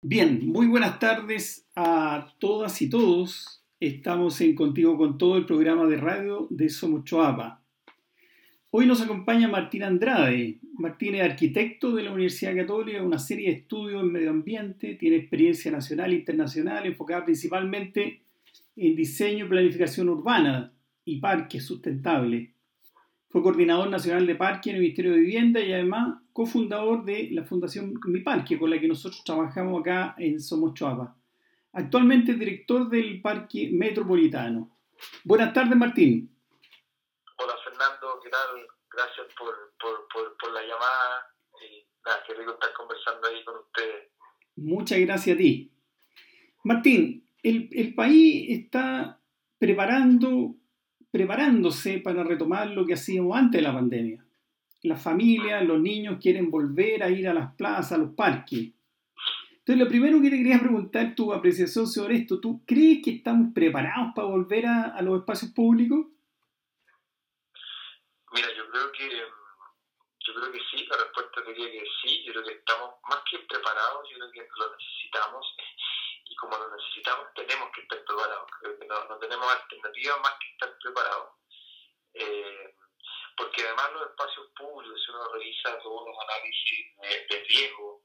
Bien, muy buenas tardes a todas y todos. Estamos en Contigo con todo el programa de radio de Somos Choapa. Hoy nos acompaña Martín Andrade. Martín es arquitecto de la Universidad Católica, una serie de estudios en medio ambiente, tiene experiencia nacional e internacional enfocada principalmente en diseño y planificación urbana y parques sustentables. Fue coordinador nacional de parque en el Ministerio de Vivienda y además cofundador de la Fundación Mi Parque, con la que nosotros trabajamos acá en Somos Choapa. Actualmente es director del Parque Metropolitano. Buenas tardes, Martín. Hola, Fernando, ¿qué tal? Gracias por, por, por, por la llamada y nada, qué rico estar conversando ahí con ustedes. Muchas gracias a ti. Martín, el, el país está preparando preparándose para retomar lo que hacíamos antes de la pandemia. Las familias, los niños quieren volver a ir a las plazas, a los parques. Entonces, lo primero que te quería preguntar tu apreciación sobre esto, ¿tú crees que estamos preparados para volver a, a los espacios públicos? Mira, yo creo que yo creo que sí, la respuesta diría que sí, yo creo que estamos más que preparados, yo creo que lo necesitamos y como lo necesitamos tenemos que estar preparados, creo que no, no tenemos alternativa más que estar preparados. Eh, porque además los espacios públicos, si uno revisa todos los análisis de, de riesgo,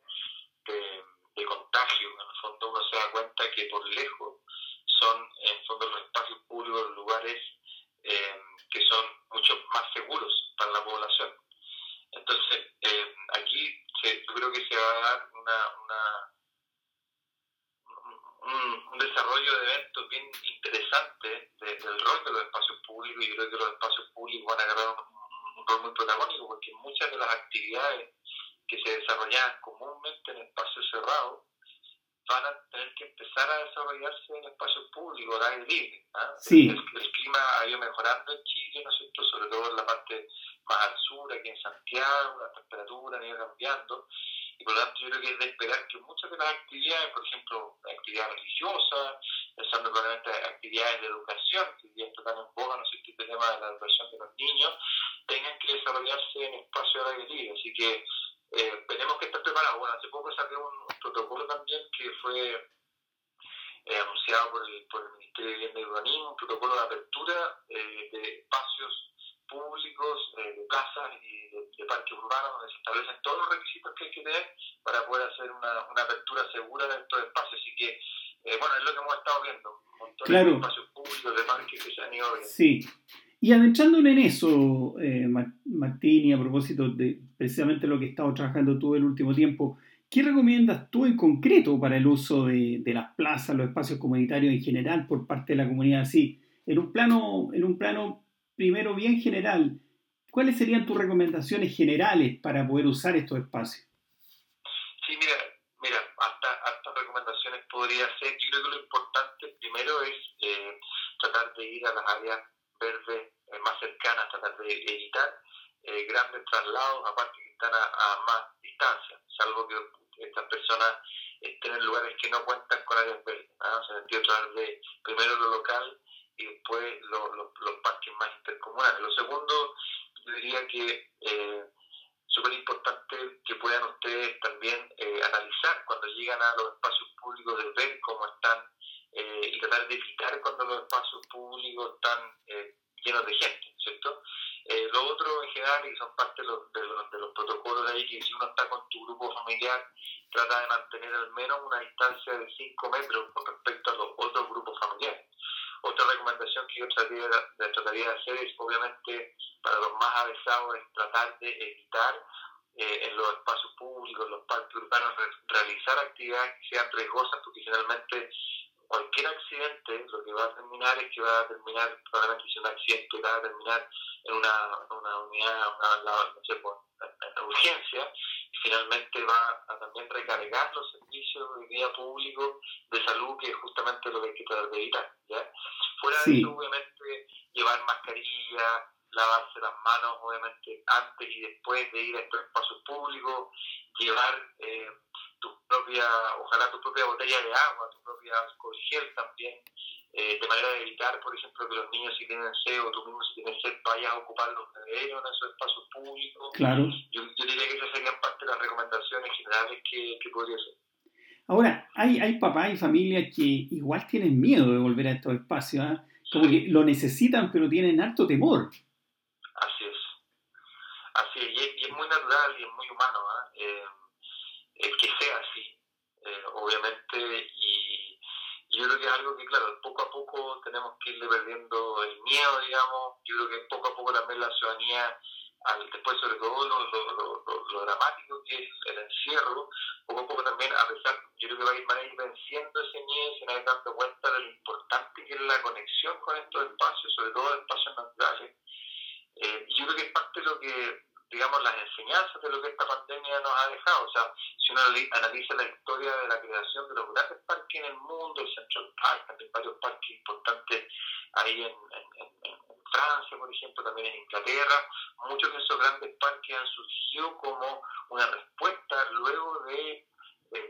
de, de, contagio, en el fondo uno se da cuenta que por lejos son en el fondo los espacios públicos los lugares eh, que son mucho más seguros para la población. Entonces, eh, aquí se, yo creo que se va a dar una, una un, un, desarrollo de eventos bien interesante de, del rol de los espacios públicos y yo creo que los espacios públicos van a agarrar un, un rol muy protagónico porque muchas de las actividades que se desarrollaban comúnmente en espacios cerrados van a tener que empezar a desarrollarse en espacios públicos, al aire libre. ¿eh? Sí. El, el, clima ha ido mejorando en Chile, ¿no es cierto? Sobre todo en la parte más al sur, aquí en Santiago, la temperatura ha ido cambiando. Y por lo tanto, yo creo que es de esperar que muchas de las actividades, por ejemplo, actividades religiosas, pensando probablemente actividades de educación, que hoy día en boga, ¿no es cierto? Este tema de la educación de los niños, tengan que desarrollarse en espacios al aire libre. Así que eh, tenemos que estar preparados. Bueno, hace poco un, un protocolo también que fue eh, anunciado por el, por el Ministerio de Vivienda y Urbanismo, un protocolo de apertura eh, de espacios públicos, eh, de plazas y de, de, parques urbanos, donde se establecen todos los requisitos que hay que tener para poder hacer una, una apertura segura de estos espacios. Así que, eh, bueno, es lo que hemos estado viendo, montones claro. de espacios públicos, de parques que se han ido viendo. Sí. Y adentrándonos en eso, eh, Martín, y a propósito de precisamente lo que he estado trabajando tú el último tiempo, ¿qué recomiendas tú en concreto para el uso de, de, las plazas, los espacios comunitarios en general por parte de la comunidad? Sí, en un plano, en un plano primero bien general, ¿cuáles serían tus recomendaciones generales para poder usar estos espacios? Sí, mira, mira, hasta, hasta recomendaciones podría ser. Yo creo que lo importante primero es eh, tratar de ir a las áreas verdes eh, más cercanas, tratar de evitar eh, grandes traslados, aparte que están a, a, más distancia, salvo que estas personas estén en lugares que no cuentan con áreas verdes. ¿no? O sea, en tratar de primero lo local y después lo, lo, los parques más intercomunales. Lo segundo, yo diría que eh, súper importante que puedan ustedes también eh, analizar cuando llegan a los espacios públicos de ver cómo están eh, y tratar de evitar cuando los espacios públicos están eh, llenos de gente, ¿cierto? Eh, lo otro en general, y son parte de los, de, los, de los protocolos de ahí, que si uno está con tu grupo familiar, trata de mantener al menos una distancia de 5 metros con respecto a los otros grupos familiares. Otra recomendación que yo trataría de, trataría hacer es, obviamente, para los más avesados, es tratar de evitar eh, en los espacios públicos, en los parques urbanos, re realizar actividades que sean riesgosas, porque generalmente cualquier accidente lo que va a terminar es que va a terminar, probablemente si un accidente va a terminar en una, una unidad, una, no sé, en urgencia, y finalmente va a también recargar los servicios de vía público de salud, que es justamente lo que hay que tratar de evitar. Fuera sí. de eso, obviamente, llevar mascarilla, lavarse las manos, obviamente, antes y después de ir a estos espacios públicos, llevar eh, tu propia, ojalá tu propia botella de agua, tu propia alcohol gel también, eh, de manera de evitar, por ejemplo, que los niños si tienen sed o tú mismo si tienes sed vayas a ocupar los bebederos en esos espacios públicos. Claro. Yo, yo, diría que esas serían parte de las recomendaciones generales que, que podría ser. Ahora, hay, hay papás y familias que igual tienen miedo de volver a estos espacios, ¿ah? como que lo necesitan, pero tienen harto temor. Así es. Así es, y es, muy natural y es muy humano ¿ah? eh, el que sea así, eh, obviamente, y, yo creo que es algo que, claro, poco a poco tenemos que irle perdiendo el miedo, digamos, yo creo que poco a poco también la ciudadanía después sobre todo lo, lo, lo, dramático que es el encierro, poco a poco también, a pesar, yo creo que va a ir, van a ir venciendo ese miedo se van a ir dando cuenta de lo importante que es la conexión con estos espacios, sobre todo espacios naturales. Eh, yo creo que es parte de lo que, digamos, las enseñanzas de lo que esta pandemia nos ha dejado. O sea, si uno analiza la historia de la creación de los grandes parques en el mundo, el Central Park, también varios parques importantes ahí en, en Francia, por ejemplo, también en Inglaterra. Muchos de esos grandes parques han surgido como una respuesta luego de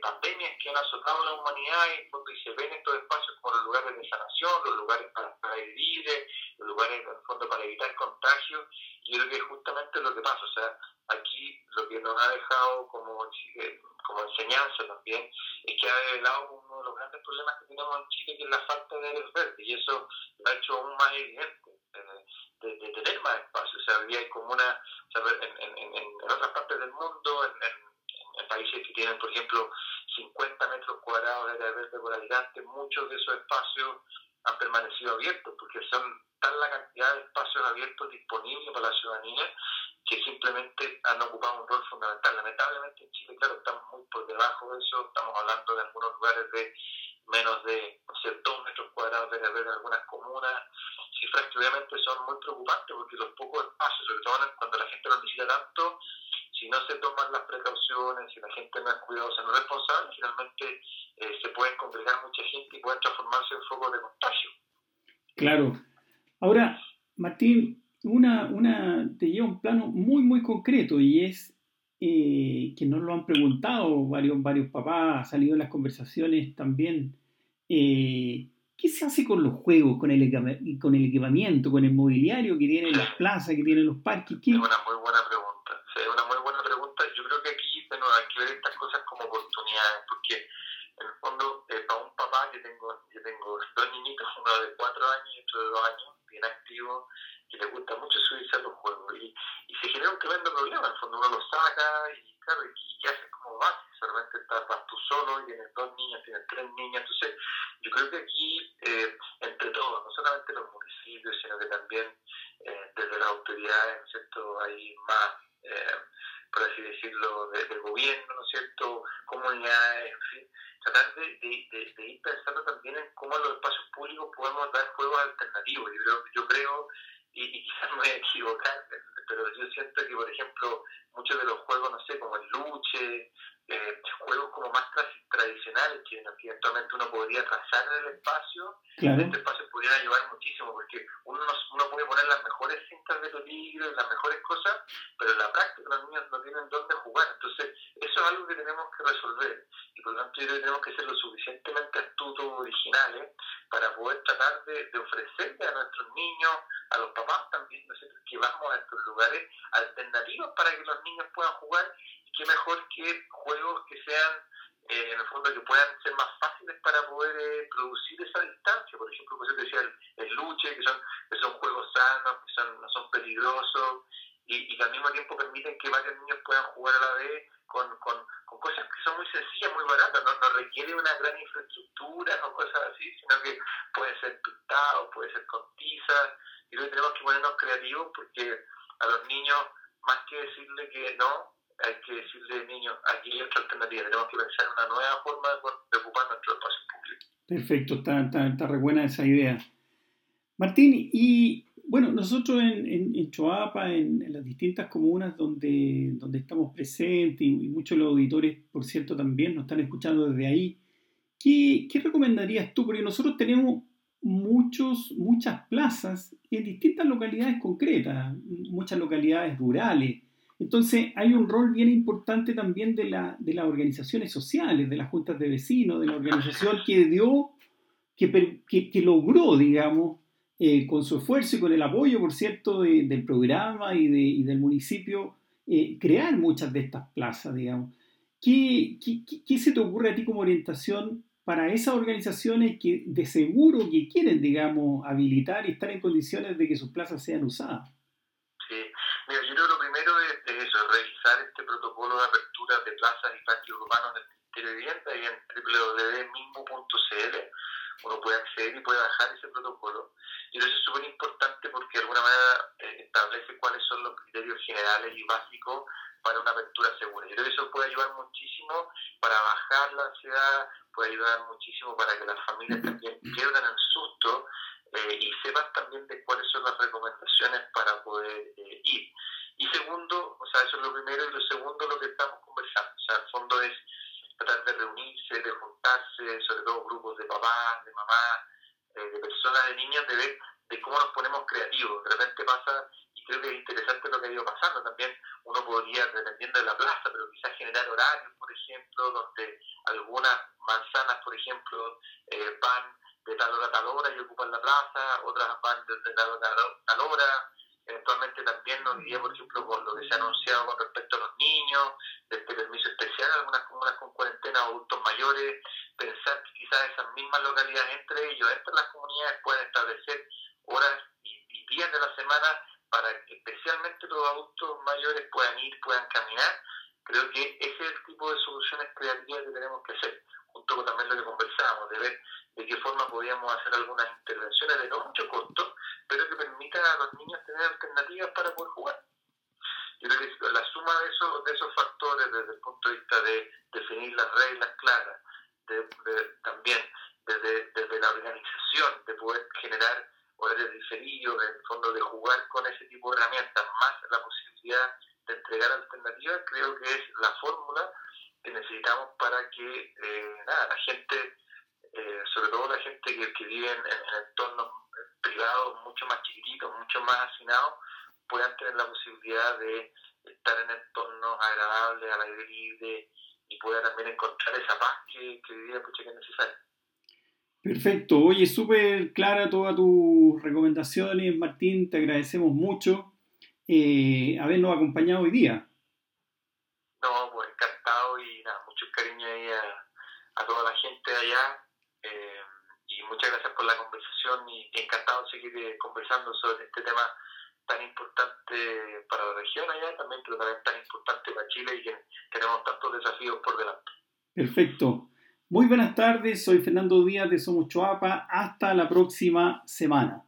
pandemias que han azotado a la humanidad y, se ven estos espacios como los lugares de sanación, los lugares para, para vivir, los lugares en el fondo para evitar contagios. Y yo creo que es justamente lo que pasa. O sea, aquí lo que nos ha dejado como, eh, como enseñanza también es que ha revelado uno de los grandes problemas que tenemos en Chile, que es la falta de áreas verdes. Y eso lo ha hecho aún más evidente de, tener más espacio. O sea, en, otras partes del mundo, en, países que tienen, por ejemplo, 50 metros cuadrados de área verde por habitante, muchos de esos espacios han permanecido abiertos porque son tal la cantidad de espacios abiertos disponibles para la ciudadanía que simplemente han ocupado un rol fundamental. Lamentablemente en Chile, claro, estamos muy por debajo de eso, estamos hablando de algunos lugares de menos de no dos metros cuadrados de haber en algunas comunas, cifras que obviamente son muy preocupantes porque los pocos espacios, sobre todo cuando la gente lo necesita tanto, si no se toman las precauciones, si la gente no es cuidadosa, no es responsable, finalmente eh, se pueden congregar mucha gente y pueden transformarse en focos de contagio. Claro. Ahora, Martín, una, una, te lleva un plano muy, muy concreto y es eh, que nos lo han preguntado varios, varios papás, ha salido en las conversaciones también. Eh, ¿Qué se hace con los juegos, con el, con el equipamiento, con el mobiliario que tienen las plazas, que tienen los parques? Es una muy buena pregunta. es una muy buena pregunta. Yo creo que aquí bueno, hay que ver estas cosas como oportunidades, porque en el fondo, eh, para un papá, yo tengo, yo tengo dos niñitos, uno de cuatro años y otro de dos años, bien activo, que le gusta mucho subirse a los juegos. Y, y se genera un tremendo problema. En el fondo uno lo saca y, claro, y, qué haces como vas. Solamente estás, vas tú solo y tienes dos niñas, tienes tres niñas. Entonces, yo creo que aquí, eh, entre todos, no solamente los municipios, sino que también eh, desde las autoridades, ¿no es cierto?, hay más, eh, por así decirlo, de, de, gobierno, ¿no es cierto?, comunidades, en fin, tratar de, de, de, ir pensando también en cómo en los espacios públicos podemos dar juegos alternativos. Yo creo, yo creo y, y quizás me voy a equivocar, pero yo siento que, por ejemplo, muchos de los juegos, no sé, como el luche, eh, juegos como más tradicionales, que eventualmente uno podría trazar en el espacio, en este espacio podría ayudar muchísimo, porque uno, uno puede poner las mejores cintas de peligro y las mejores cosas, pero en la práctica los niños no tienen dónde jugar. Entonces, eso es algo que tenemos que resolver. Y por lo tanto, yo creo que tenemos que ser lo suficientemente astutos, originales, para poder tratar de, de ofrecerle a nuestros niños, a los papás también, que vamos a estos lugares, alternativas para que los niños puedan jugar qué mejor que juegos que sean, eh, en el fondo, que puedan ser más fáciles para poder eh, producir esa distancia. Por ejemplo, como yo decía, el, luche, que son, que son juegos sanos, que son, no son peligrosos y, que al mismo tiempo permiten que varios niños puedan jugar a la vez con, con, con cosas que son muy sencillas, muy baratas. No, no requiere una gran infraestructura o cosas así, sino que puede ser pintado, puede ser con tiza. Y luego tenemos que ponernos creativos porque a los niños, más que decirle que no, hay que decirle, niño, aquí hay otra alternativa, tenemos que pensar en una nueva forma de, ocupar nuestro espacio público. Perfecto, está, está, está re buena esa idea. Martín, y bueno, nosotros en, en, en Choapa, en, las distintas comunas donde, donde estamos presentes, y, muchos de los auditores, por cierto, también nos están escuchando desde ahí, ¿qué, qué recomendarías tú? Porque nosotros tenemos muchos, muchas plazas en distintas localidades concretas, muchas localidades rurales, entonces hay un rol bien importante también de, la, de las organizaciones sociales, de las juntas de vecinos, de la organización que dio, que, que, logró, digamos, eh, con su esfuerzo y con el apoyo, por cierto, del programa y, de, y del municipio, eh, crear muchas de estas plazas, digamos. ¿qué, qué, se te ocurre a ti como orientación para esas organizaciones que de seguro que quieren, digamos, habilitar y estar en condiciones de que sus plazas sean usadas? Sí, mira, yo creo que lo primero es, eso, revisar este protocolo de apertura de plazas y parques urbanos del Ministerio de Vivienda y en www.mismo.cl uno puede acceder y puede bajar ese protocolo. Y eso es súper importante porque de alguna manera eh, establece cuáles son los criterios generales y básicos para una apertura segura. Yo creo que eso puede ayudar muchísimo para bajar la ansiedad, puede ayudar muchísimo para que las familias también pierdan el susto eh, y sepan también de cuáles son las recomendaciones para poder eh, ir. Y segundo, o sea, eso es lo primero, y lo segundo lo que estamos conversando, o sea, el fondo es tratar de reunirse, de juntarse, sobre todo grupos de papás, de mamás, eh, de personas, de niños, de ver de cómo nos ponemos creativos. De repente pasa, y creo que es interesante lo que ha ido pasando también, uno podría, dependiendo de la plaza, pero quizás generar horarios, por ejemplo, donde algunas manzanas, por ejemplo, eh, van de tal hora a tal hora y ocupan la plaza, otras van de tal hora a tal hora, Eventualmente también nos diría, por ejemplo, con lo que se ha anunciado con respecto a los niños, de este permiso especial algunas comunas con cuarentena o adultos mayores, pensar que quizás esas mismas localidades entre ellos, entre las comunidades, pueden establecer horas y, días de la semana para que especialmente los adultos mayores puedan ir, puedan caminar. Creo que ese es el tipo de soluciones creativas que tenemos que hacer, junto con también lo que conversábamos, de ver de qué forma podíamos hacer algunas intervenciones de no mucho costo, pero que permitan a los niños tener alternativas para poder jugar. Yo creo que la suma de esos, de esos factores desde el punto de vista de definir las reglas claras, de, también desde, desde, la organización, de poder generar horarios diferidos, en el fondo de jugar con ese tipo de herramientas, más la posibilidad de entregar alternativas, creo que es la fórmula que necesitamos para que eh, nada, la gente eh, sobre todo la gente que, que vive en, entornos privados mucho más chiquititos, mucho más hacinados, puedan tener la posibilidad de estar en entornos agradables, al aire libre y puedan también encontrar esa paz que, que día que es necesaria. Perfecto, oye, súper clara todas tus recomendaciones, Martín, te agradecemos mucho eh, habernos acompañado hoy día. No, pues encantado y nada, mucho cariño ahí a, a toda la gente allá eh, y muchas gracias por la conversación y encantado de seguir eh, conversando sobre este tema tan importante para la región allá también, pero también tan importante para Chile y que tenemos tantos desafíos por delante. Perfecto. Muy buenas tardes, soy Fernando Díaz de Somos Choapa. Hasta la próxima semana.